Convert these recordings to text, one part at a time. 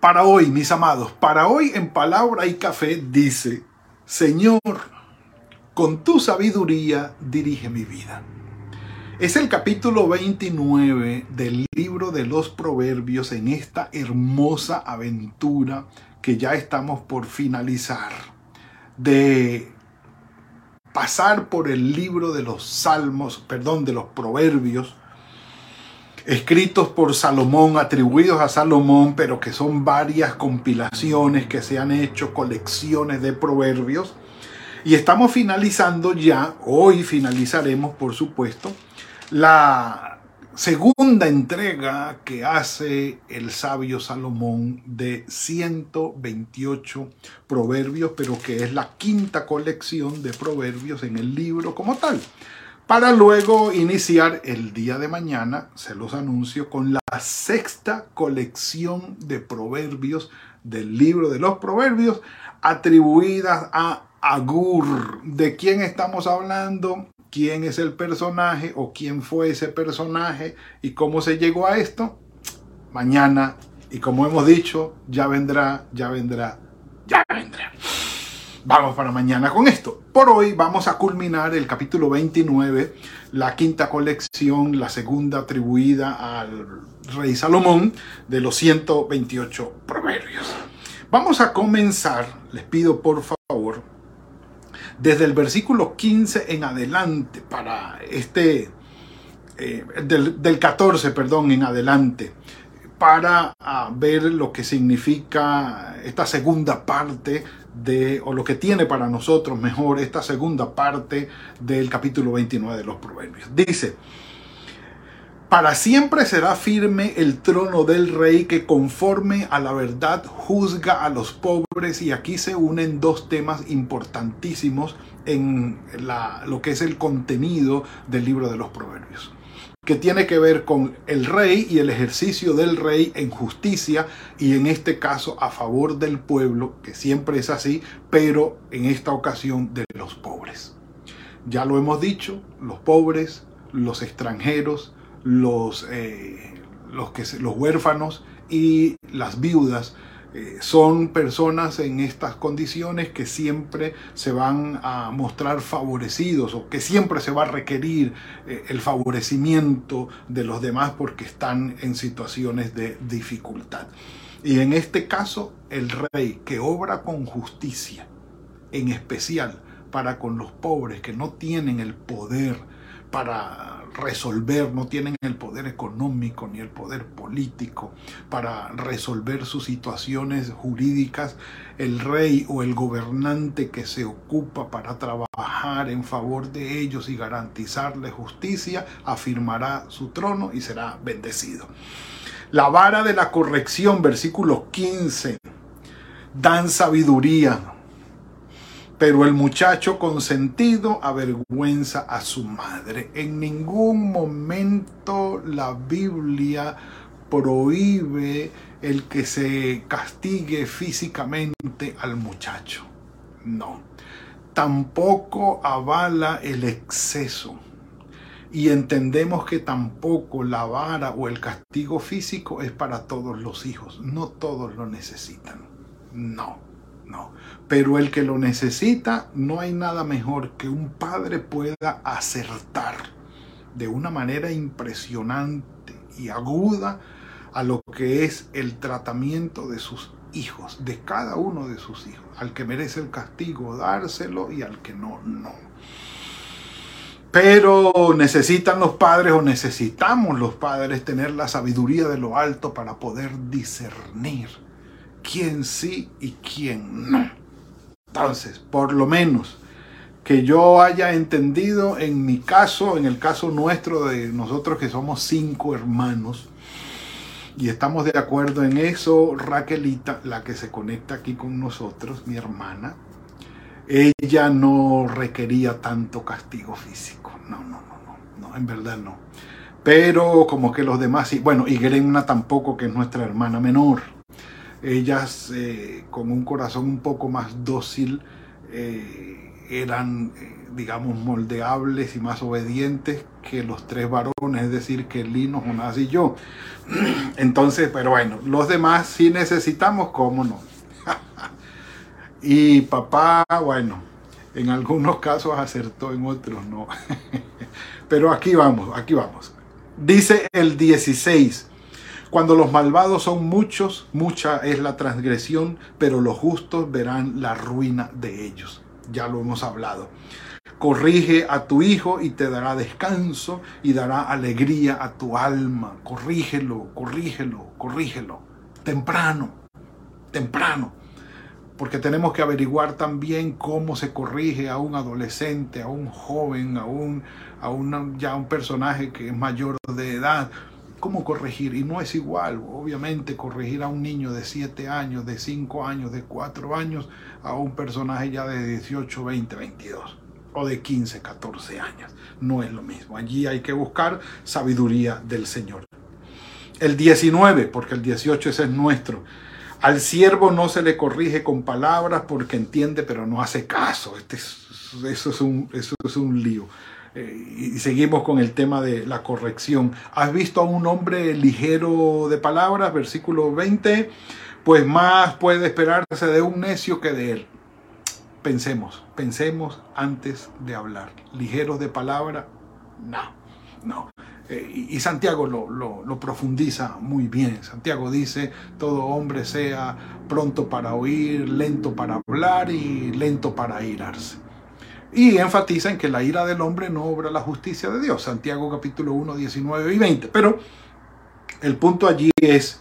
Para hoy, mis amados, para hoy en palabra y café dice, Señor, con tu sabiduría dirige mi vida. Es el capítulo 29 del libro de los proverbios en esta hermosa aventura que ya estamos por finalizar. De pasar por el libro de los salmos, perdón, de los proverbios, escritos por Salomón, atribuidos a Salomón, pero que son varias compilaciones que se han hecho, colecciones de proverbios. Y estamos finalizando ya, hoy finalizaremos por supuesto, la segunda entrega que hace el sabio Salomón de 128 proverbios, pero que es la quinta colección de proverbios en el libro como tal para luego iniciar el día de mañana, se los anuncio, con la sexta colección de proverbios del libro de los proverbios atribuidas a Agur. ¿De quién estamos hablando? ¿Quién es el personaje o quién fue ese personaje y cómo se llegó a esto? Mañana, y como hemos dicho, ya vendrá, ya vendrá, ya vendrá. Vamos para mañana con esto. Por hoy vamos a culminar el capítulo 29, la quinta colección, la segunda atribuida al rey Salomón de los 128 proverbios. Vamos a comenzar, les pido por favor, desde el versículo 15 en adelante para este, eh, del, del 14, perdón, en adelante para ah, ver lo que significa esta segunda parte de, o lo que tiene para nosotros mejor esta segunda parte del capítulo 29 de los Proverbios. Dice, para siempre será firme el trono del rey que conforme a la verdad juzga a los pobres y aquí se unen dos temas importantísimos en lo que es el contenido del libro de los Proverbios que tiene que ver con el rey y el ejercicio del rey en justicia y en este caso a favor del pueblo, que siempre es así, pero en esta ocasión de los pobres. Ya lo hemos dicho, los pobres, los extranjeros, los, eh, los, que, los huérfanos y las viudas eh, son personas en estas condiciones que siempre se van a mostrar favorecidos o que siempre se va a requerir eh, el favorecimiento de los demás porque están en situaciones de dificultad. Y en este caso, el rey que obra con justicia, en especial para con los pobres que no tienen el poder para resolver, no tienen el poder económico ni el poder político para resolver sus situaciones jurídicas, el rey o el gobernante que se ocupa para trabajar en favor de ellos y garantizarle justicia, afirmará su trono y será bendecido. La vara de la corrección, versículo 15, dan sabiduría pero el muchacho consentido avergüenza a su madre. En ningún momento la Biblia prohíbe el que se castigue físicamente al muchacho. No. Tampoco avala el exceso. Y entendemos que tampoco la vara o el castigo físico es para todos los hijos. No todos lo necesitan. No. No. Pero el que lo necesita, no hay nada mejor que un padre pueda acertar de una manera impresionante y aguda a lo que es el tratamiento de sus hijos, de cada uno de sus hijos. Al que merece el castigo, dárselo y al que no, no. Pero necesitan los padres o necesitamos los padres tener la sabiduría de lo alto para poder discernir quién sí y quién no. Entonces, por lo menos que yo haya entendido en mi caso, en el caso nuestro de nosotros que somos cinco hermanos, y estamos de acuerdo en eso, Raquelita, la que se conecta aquí con nosotros, mi hermana, ella no requería tanto castigo físico. No, no, no, no, no en verdad no. Pero como que los demás sí. Bueno, y Grenna tampoco, que es nuestra hermana menor. Ellas eh, con un corazón un poco más dócil eh, eran, eh, digamos, moldeables y más obedientes que los tres varones, es decir, que Lino, Jonás y yo. Entonces, pero bueno, los demás sí necesitamos, ¿cómo no? y papá, bueno, en algunos casos acertó, en otros no. pero aquí vamos, aquí vamos. Dice el 16. Cuando los malvados son muchos, mucha es la transgresión, pero los justos verán la ruina de ellos. Ya lo hemos hablado. Corrige a tu hijo y te dará descanso y dará alegría a tu alma. Corrígelo, corrígelo, corrígelo. Temprano, temprano. Porque tenemos que averiguar también cómo se corrige a un adolescente, a un joven, a un, a ya un personaje que es mayor de edad cómo corregir. Y no es igual, obviamente, corregir a un niño de 7 años, de 5 años, de 4 años, a un personaje ya de 18, 20, 22 o de 15, 14 años. No es lo mismo. Allí hay que buscar sabiduría del Señor. El 19, porque el 18 ese es nuestro. Al siervo no se le corrige con palabras porque entiende pero no hace caso. Este eso, es un, eso es un lío. Eh, y seguimos con el tema de la corrección. ¿Has visto a un hombre ligero de palabras? Versículo 20. Pues más puede esperarse de un necio que de él. Pensemos, pensemos antes de hablar. Ligeros de palabra, no, no. Eh, y Santiago lo, lo, profundiza muy bien. Santiago dice, todo hombre sea pronto para oír, lento para hablar y lento para irarse. Y enfatiza en que la ira del hombre no obra la justicia de Dios. Santiago capítulo 1, 19 y 20. Pero el punto allí es,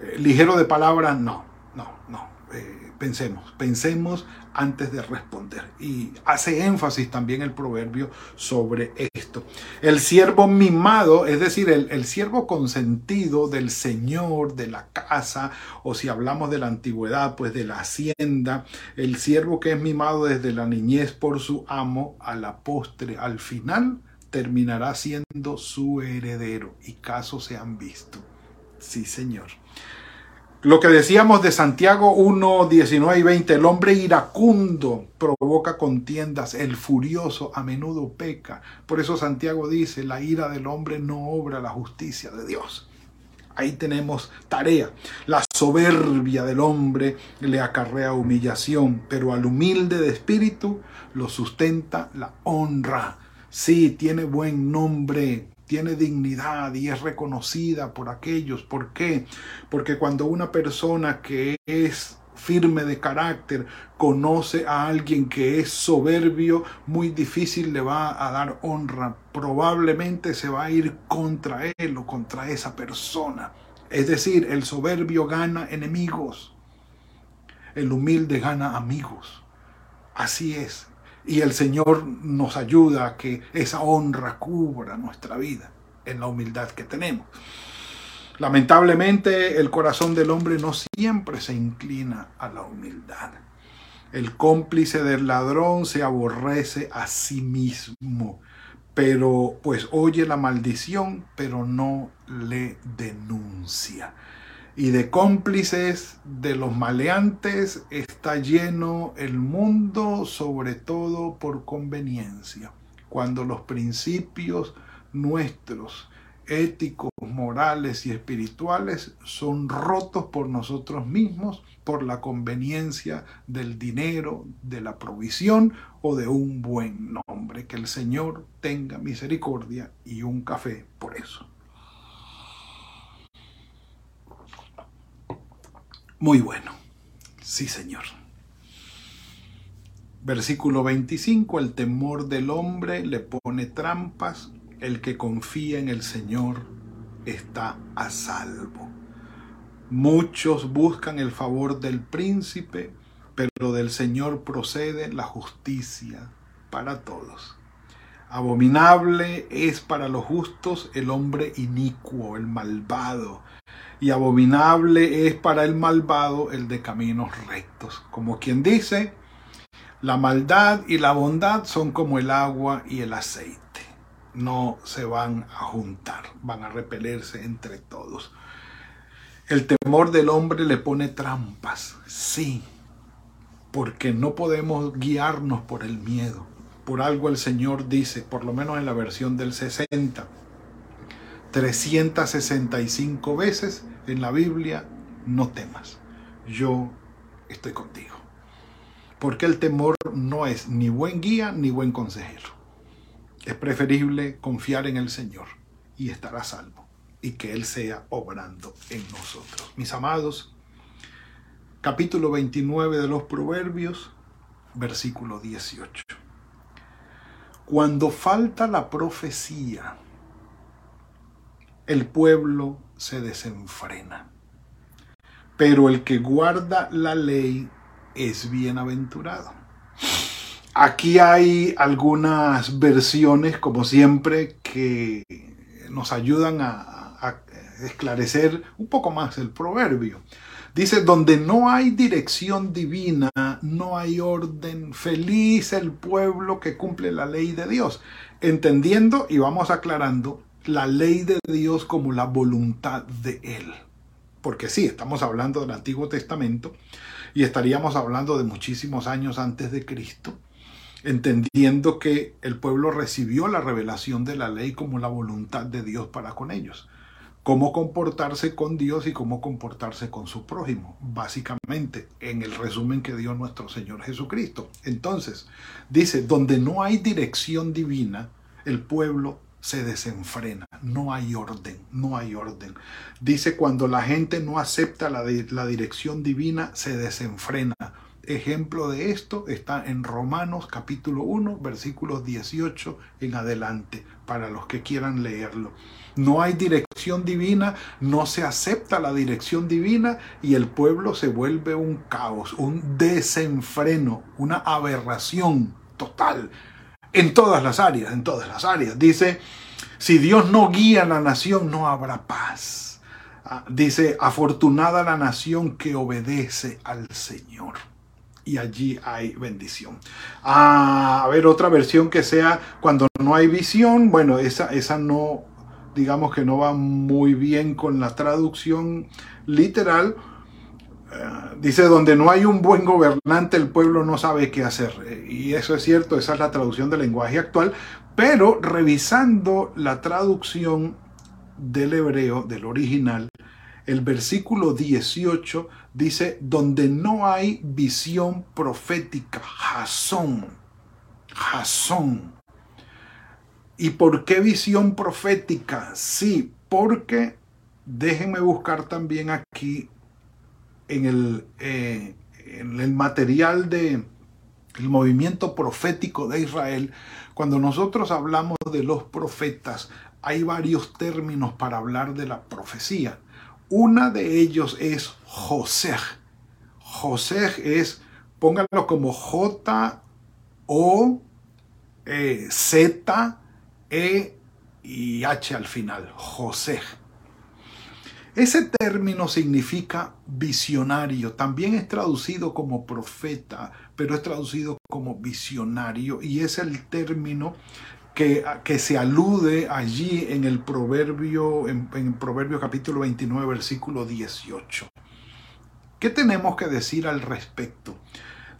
eh, ligero de palabra, no, no, no. Eh, pensemos, pensemos antes de responder. Y hace énfasis también el proverbio sobre esto. El siervo mimado, es decir, el, el, siervo consentido del Señor, de la casa, o si hablamos de la antigüedad, pues de la hacienda, el siervo que es mimado desde la niñez por su amo, a la postre, al final, terminará siendo su heredero. Y casos se han visto. Sí, Señor. Lo que decíamos de Santiago 1, 19 y 20, el hombre iracundo provoca contiendas, el furioso a menudo peca. Por eso Santiago dice, la ira del hombre no obra la justicia de Dios. Ahí tenemos tarea. La soberbia del hombre le acarrea humillación, pero al humilde de espíritu lo sustenta la honra. Sí, tiene buen nombre, tiene dignidad y es reconocida por aquellos. ¿Por qué? Porque cuando una persona que es firme de carácter conoce a alguien que es soberbio, muy difícil le va a dar honra. Probablemente se va a ir contra él o contra esa persona. Es decir, el soberbio gana enemigos. El humilde gana amigos. Así es. Y el Señor nos ayuda a que esa honra cubra nuestra vida en la humildad que tenemos. Lamentablemente el corazón del hombre no siempre se inclina a la humildad. El cómplice del ladrón se aborrece a sí mismo, pero pues oye la maldición, pero no le denuncia y de cómplices de los maleantes está lleno el mundo, sobre todo por conveniencia, cuando los principios nuestros, éticos, morales y espirituales, son rotos por nosotros mismos, por la conveniencia del dinero, de la provisión o de un buen nombre. Que el Señor tenga misericordia y un café por eso. Muy bueno. Sí, Señor. Versículo 25, el temor del hombre le pone trampas, el que confía en el Señor está a salvo. Muchos buscan el favor del príncipe, pero del Señor procede la justicia para todos. Abominable es para los justos el hombre inicuo, el malvado, y abominable es para el malvado el de caminos rectos. Como quien dice, La maldad y la bondad son como el agua y el aceite. No se van a juntar, van a repelerse entre todos. El temor del hombre le pone trampas, sí, porque no podemos guiarnos por el miedo. Por algo el Señor dice, por lo menos en la versión del 60, 365 veces en la Biblia, no temas, yo estoy contigo. Porque el temor no es ni buen guía ni buen consejero. Es preferible confiar en el Señor y estar a salvo y que Él sea obrando en nosotros. Mis amados, capítulo 29 de los Proverbios, versículo 18. Cuando falta la profecía, el pueblo se desenfrena. Pero el que guarda la ley es bienaventurado. Aquí hay algunas versiones, como siempre, que nos ayudan a, esclarecer un poco más el proverbio. Dice, donde no hay dirección divina, no hay orden. Feliz el pueblo que cumple la ley de Dios. Entendiendo y vamos aclarando la ley de Dios como la voluntad de Él. Porque sí, estamos hablando del Antiguo Testamento y estaríamos hablando de muchísimos años antes de Cristo, entendiendo que el pueblo recibió la revelación de la ley como la voluntad de Dios para con ellos cómo comportarse con Dios y cómo comportarse con su prójimo, básicamente en el resumen que dio nuestro Señor Jesucristo. Entonces, dice, donde no hay dirección divina, el pueblo se desenfrena, no hay orden, no hay orden. Dice, cuando la gente no acepta la, la dirección divina, se desenfrena. Ejemplo de esto está en Romanos capítulo 1, versículos 18 en adelante, para los que quieran leerlo. No hay dirección divina, no se acepta la dirección divina y el pueblo se vuelve un caos, un desenfreno, una aberración total en todas las áreas, en todas las áreas. Dice, si Dios no guía a la nación, no habrá paz. Ah, dice, afortunada la nación que obedece al Señor y allí hay bendición. Ah, a ver, otra versión que sea cuando no hay visión, bueno, esa, esa no, digamos que no va muy bien con la traducción literal. Eh, dice, donde no hay un buen gobernante, el pueblo no sabe qué hacer. Y eso es cierto, esa es la traducción del lenguaje actual. Pero revisando la traducción del hebreo, del original, el versículo 18 dice, donde no hay visión profética, Jasón, Jasón. ¿Y por qué visión profética? Sí, porque déjenme buscar también aquí en el, eh, en el material de movimiento profético de Israel, cuando nosotros hablamos de los profetas, hay varios términos para hablar de la profecía. Una de ellos es José. José es, pónganlo como J O e, Z E y H al final, José. Ese término significa visionario, también es traducido como profeta, pero es traducido como visionario y es el término que, se alude allí en el proverbio, en, en proverbio capítulo 29, versículo 18. ¿Qué tenemos que decir al respecto?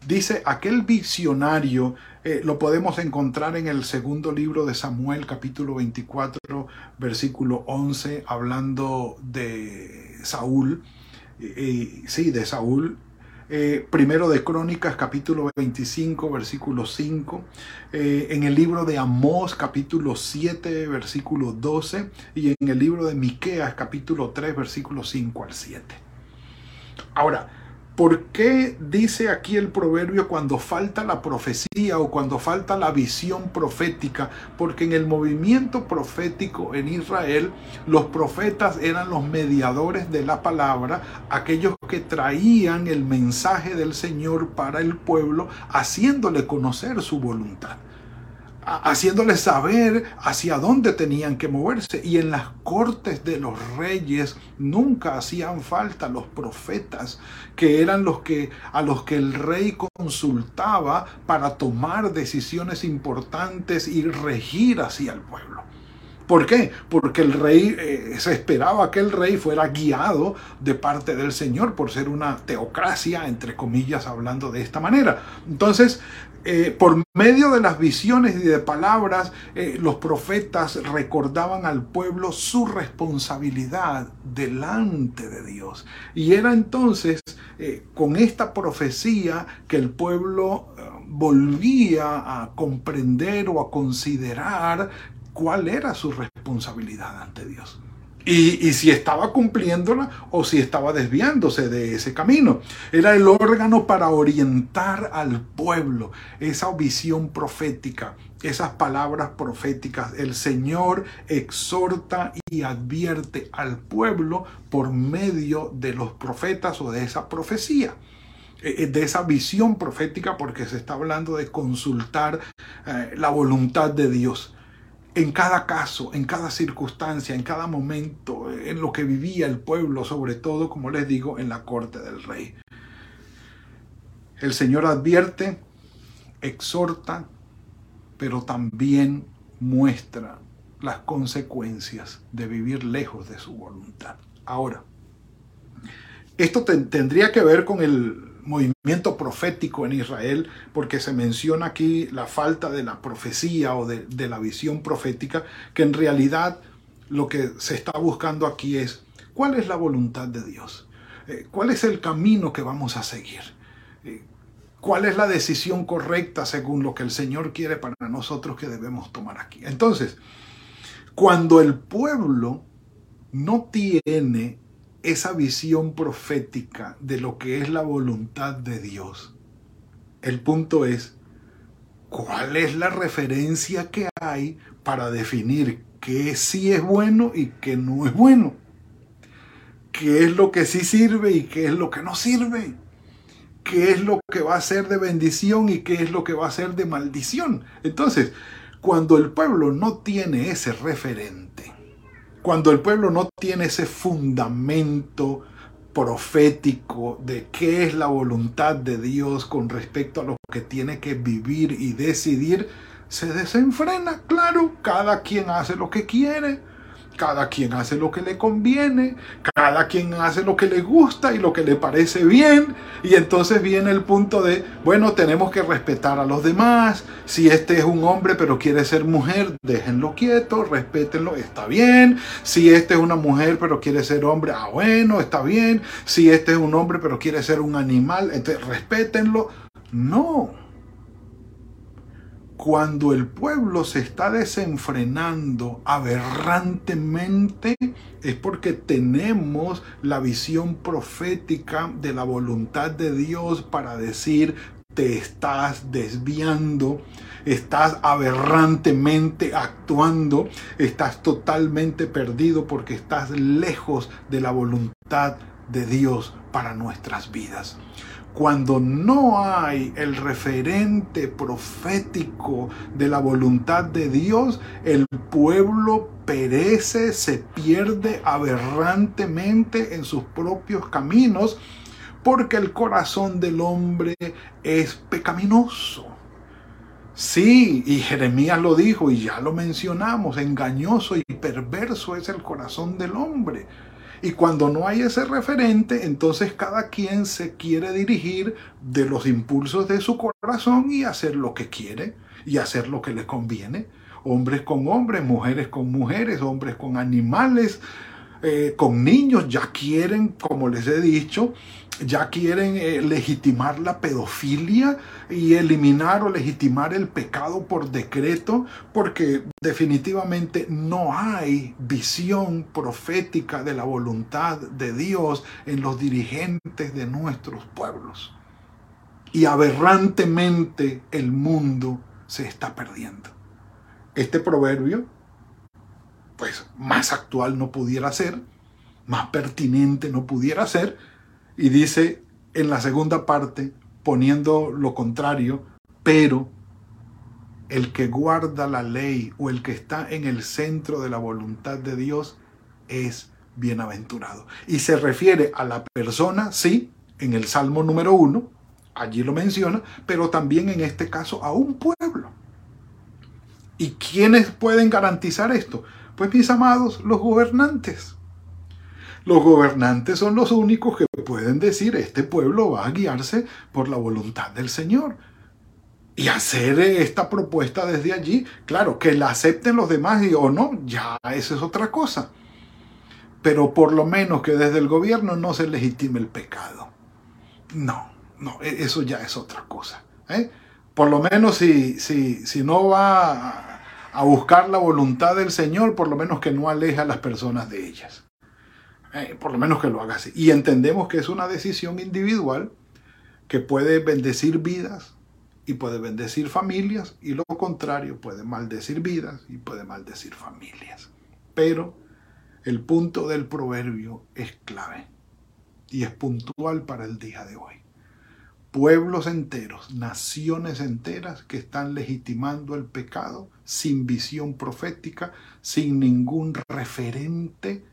Dice, aquel visionario eh, lo podemos encontrar en el segundo libro de Samuel, capítulo 24, versículo 11, hablando de Saúl. sí, de Saúl, eh, primero de Crónicas, capítulo 25, versículo 5. Eh, en el libro de Amós, capítulo 7, versículo 12. Y en el libro de Miqueas, capítulo 3, versículo 5 al 7. Ahora, ¿Por qué dice aquí el proverbio cuando falta la profecía o cuando falta la visión profética? Porque en el movimiento profético en Israel, los profetas eran los mediadores de la palabra, aquellos que traían el mensaje del Señor para el pueblo, haciéndole conocer su voluntad. Haciéndoles saber hacia dónde tenían que moverse. Y en las cortes de los reyes nunca hacían falta los profetas, que eran los que a los que el rey consultaba para tomar decisiones importantes y regir hacia el pueblo. ¿Por qué? Porque el rey, eh, se esperaba que el rey fuera guiado de parte del Señor por ser una teocracia, entre comillas, hablando de esta manera. Entonces, eh, por medio de las visiones y de palabras, eh, los profetas recordaban al pueblo su responsabilidad delante de Dios. Y era entonces con esta profecía que el pueblo volvía a comprender o a considerar cuál era su responsabilidad ante Dios. Y, si estaba cumpliéndola o si estaba desviándose de ese camino. Era el órgano para orientar al pueblo, esa visión profética, esas palabras proféticas. El Señor exhorta y advierte al pueblo por medio de los profetas o de esa profecía eh, eh, de esa visión profética porque se está hablando de consultar eh, la voluntad de Dios en cada caso, en cada circunstancia, en cada momento, en lo que vivía el pueblo, sobre todo, como les digo, en la corte del rey. El Señor advierte, exhorta, pero también muestra las consecuencias de vivir lejos de su voluntad. Ahora, esto tendría que ver con el movimiento profético en Israel, porque se menciona aquí la falta de la profecía o de, la visión profética, que en realidad lo que se está buscando aquí es cuál es la voluntad de Dios, eh, cuál es el camino que vamos a seguir, eh, cuál es la decisión correcta según lo que el Señor quiere para nosotros que debemos tomar aquí. Entonces, cuando el pueblo no tiene esa visión profética de lo que es la voluntad de Dios. El punto es, ¿cuál es la referencia que hay para definir qué sí es bueno y qué no es bueno? ¿Qué es lo que sí sirve y qué es lo que no sirve? ¿Qué es lo que va a ser de bendición y qué es lo que va a ser de maldición? Entonces, cuando el pueblo no tiene ese referente, cuando el pueblo no tiene ese fundamento profético de qué es la voluntad de Dios con respecto a lo que tiene que vivir y decidir, se desenfrena, claro, cada quien hace lo que quiere cada quien hace lo que le conviene, cada quien hace lo que le gusta y lo que le parece bien. Y entonces viene el punto de, bueno, tenemos que respetar a los demás. Si este es un hombre pero quiere ser mujer, déjenlo quieto, respétenlo, está bien. Si este es una mujer pero quiere ser hombre, ah, bueno, está bien. Si este es un hombre pero quiere ser un animal, entonces respétenlo. No cuando el pueblo se está desenfrenando aberrantemente, es porque tenemos la visión profética de la voluntad de Dios para decir, te estás desviando, estás aberrantemente actuando, estás totalmente perdido porque estás lejos de la voluntad de Dios para nuestras vidas cuando no hay el referente profético de la voluntad de Dios, el pueblo perece, se pierde aberrantemente en sus propios caminos, porque el corazón del hombre es pecaminoso. Sí, y Jeremías lo dijo y ya lo mencionamos, engañoso y perverso es el corazón del hombre. Y cuando no hay ese referente, entonces cada quien se quiere dirigir de los impulsos de su corazón y hacer lo que quiere y hacer lo que le conviene. Hombres con hombres, mujeres con mujeres, hombres con animales, eh, con niños, ya quieren, como les he dicho, ya quieren eh, legitimar la pedofilia y eliminar o legitimar el pecado por decreto, porque definitivamente no hay visión profética de la voluntad de Dios en los dirigentes de nuestros pueblos. Y aberrantemente el mundo se está perdiendo. Este proverbio pues más actual no pudiera ser, más pertinente no pudiera ser, y dice en la segunda parte, poniendo lo contrario, pero el que guarda la ley o el que está en el centro de la voluntad de Dios es bienaventurado. Y se refiere a la persona, sí, en el Salmo número uno, allí lo menciona, pero también en este caso a un pueblo. ¿Y quiénes pueden garantizar esto? Pues mis amados, los gobernantes. Los gobernantes son los únicos que pueden decir, este pueblo va a guiarse por la voluntad del Señor. Y hacer esta propuesta desde allí, claro, que la acepten los demás y, o no, ya esa es otra cosa. Pero por lo menos que desde el gobierno no se legitime el pecado. No, no, e, eso ya es otra cosa. ¿eh? Por lo menos si, si, si no va a buscar la voluntad del Señor, por lo menos que no aleja a las personas de ellas. ¿Eh? por lo menos que lo haga así. Y entendemos que es una decisión individual que puede bendecir vidas y puede bendecir familias y lo contrario puede maldecir vidas y puede maldecir familias. Pero el punto del proverbio es clave y es puntual para el día de hoy. Pueblos enteros, naciones enteras que están legitimando el pecado sin visión profética, sin ningún referente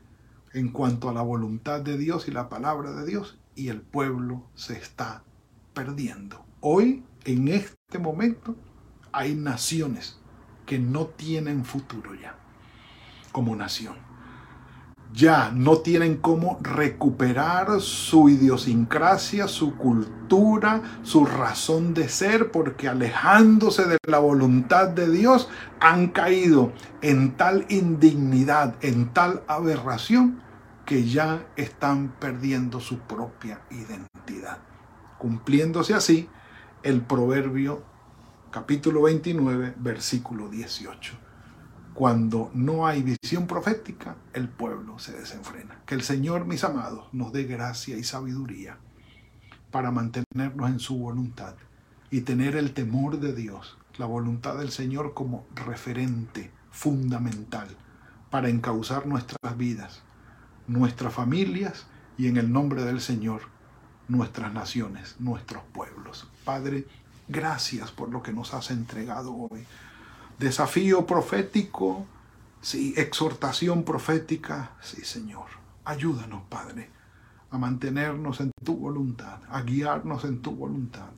en cuanto a la voluntad de Dios y la palabra de Dios, y el pueblo se está perdiendo. Hoy en este momento hay naciones que no tienen futuro ya como nación. Ya no tienen cómo recuperar su idiosincrasia, su cultura, su razón de ser, porque alejándose de la voluntad de Dios han caído en tal indignidad, en tal aberración, que ya están perdiendo su propia identidad. Cumpliéndose así el proverbio capítulo 29, versículo 18. Cuando no hay visión profética, el pueblo se desenfrena. Que el Señor, mis amados, nos dé gracia y sabiduría para mantenernos en su voluntad y tener el temor de Dios, la voluntad del Señor como referente fundamental para encauzar nuestras vidas, nuestras familias y en el nombre del Señor nuestras naciones, nuestros pueblos. Padre, gracias por lo que nos has entregado hoy. Desafío profético, sí, exhortación profética, sí, Señor. Ayúdanos, Padre, a mantenernos en tu voluntad, a guiarnos en tu voluntad,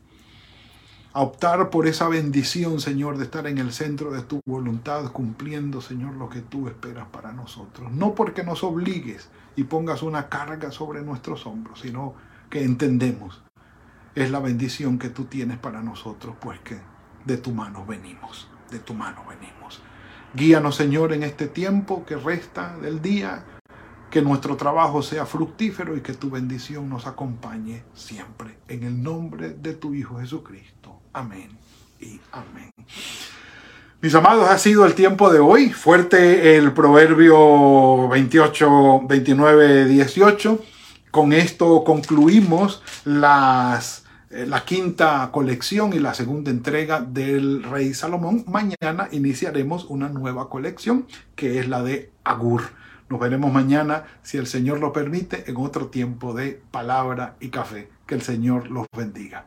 a optar por esa bendición, Señor, de estar en el centro de tu voluntad, cumpliendo, Señor, lo que tú esperas para nosotros. No porque nos obligues y pongas una carga sobre nuestros hombros, sino que entendemos es la bendición que tú tienes para nosotros, pues que de tu mano venimos, de tu mano venimos. Guíanos, Señor, en este tiempo que resta del día, que nuestro trabajo sea fructífero y que tu bendición nos acompañe siempre. En el nombre de tu Hijo Jesucristo. Amén y amén. Mis amados, ha sido el tiempo de hoy. Fuerte el proverbio 28, 29, 18. Con esto concluimos las, eh, la quinta colección y la segunda entrega del Rey Salomón. Mañana iniciaremos una nueva colección que es la de Agur. Nos veremos mañana, si el Señor lo permite, en otro tiempo de palabra y café. Que el Señor los bendiga.